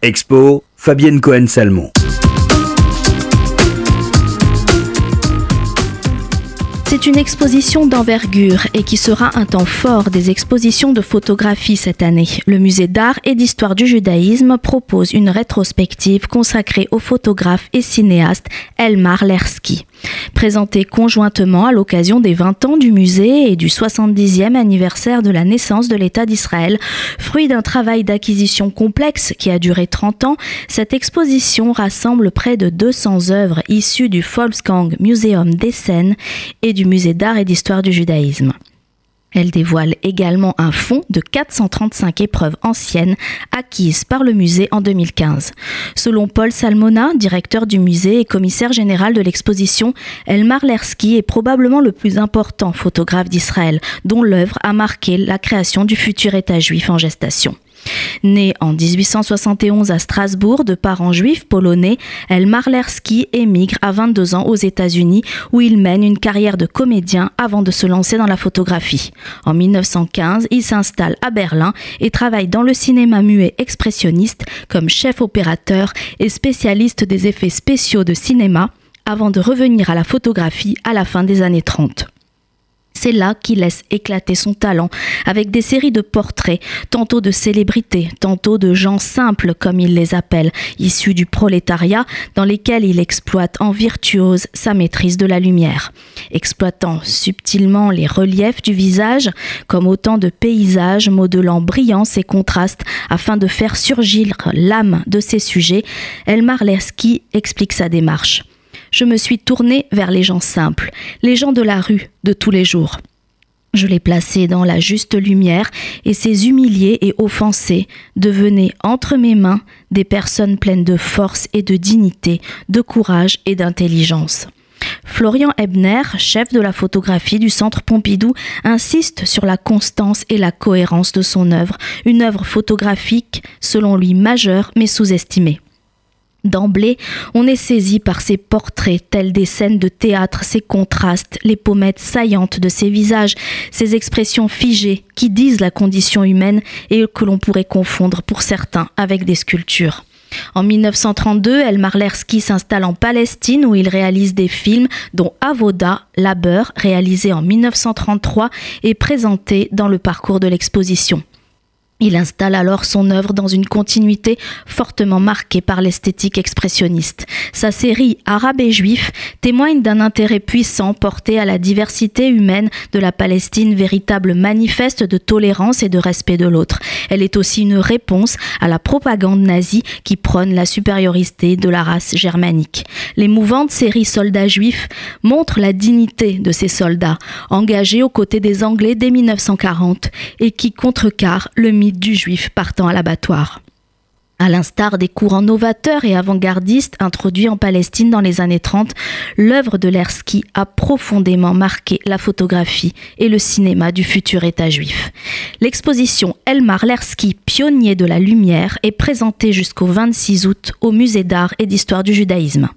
Expo, Fabienne Cohen-Salmon. C'est une exposition d'envergure et qui sera un temps fort des expositions de photographie cette année. Le musée d'art et d'histoire du judaïsme propose une rétrospective consacrée au photographe et cinéaste Elmar Lersky. Présentée conjointement à l'occasion des 20 ans du musée et du 70e anniversaire de la naissance de l'État d'Israël, fruit d'un travail d'acquisition complexe qui a duré 30 ans, cette exposition rassemble près de 200 œuvres issues du Volksgang Museum d'Essen et du Musée d'art et d'histoire du judaïsme. Elle dévoile également un fonds de 435 épreuves anciennes acquises par le musée en 2015. Selon Paul Salmona, directeur du musée et commissaire général de l'exposition, Elmar Lersky est probablement le plus important photographe d'Israël, dont l'œuvre a marqué la création du futur État juif en gestation. Né en 1871 à Strasbourg de parents juifs polonais, Elmar Lersky émigre à 22 ans aux États-Unis où il mène une carrière de comédien avant de se lancer dans la photographie. En 1915, il s'installe à Berlin et travaille dans le cinéma muet expressionniste comme chef opérateur et spécialiste des effets spéciaux de cinéma avant de revenir à la photographie à la fin des années 30. C'est là qu'il laisse éclater son talent avec des séries de portraits, tantôt de célébrités, tantôt de gens simples comme il les appelle, issus du prolétariat, dans lesquels il exploite en virtuose sa maîtrise de la lumière. Exploitant subtilement les reliefs du visage comme autant de paysages modelant brillance et contraste afin de faire surgir l'âme de ses sujets, Elmar Lersky explique sa démarche je me suis tournée vers les gens simples, les gens de la rue, de tous les jours. Je les plaçais dans la juste lumière et ces humiliés et offensés devenaient entre mes mains des personnes pleines de force et de dignité, de courage et d'intelligence. Florian Ebner, chef de la photographie du Centre Pompidou, insiste sur la constance et la cohérence de son œuvre, une œuvre photographique selon lui majeure mais sous-estimée. D'emblée, on est saisi par ces portraits tels des scènes de théâtre, ces contrastes, les pommettes saillantes de ces visages, ces expressions figées qui disent la condition humaine et que l'on pourrait confondre pour certains avec des sculptures. En 1932, Elmar Lersky s'installe en Palestine où il réalise des films dont Avoda, Labeur, réalisé en 1933, est présenté dans le parcours de l'exposition. Il installe alors son œuvre dans une continuité fortement marquée par l'esthétique expressionniste. Sa série Arabe et Juif témoigne d'un intérêt puissant porté à la diversité humaine de la Palestine, véritable manifeste de tolérance et de respect de l'autre. Elle est aussi une réponse à la propagande nazie qui prône la supériorité de la race germanique. L'émouvante série Soldats juifs montre la dignité de ces soldats, engagés aux côtés des Anglais dès 1940 et qui contrecarrent le du juif partant à l'abattoir. À l'instar des courants novateurs et avant-gardistes introduits en Palestine dans les années 30, l'œuvre de Lersky a profondément marqué la photographie et le cinéma du futur État juif. L'exposition Elmar Lersky, pionnier de la lumière, est présentée jusqu'au 26 août au Musée d'art et d'histoire du judaïsme.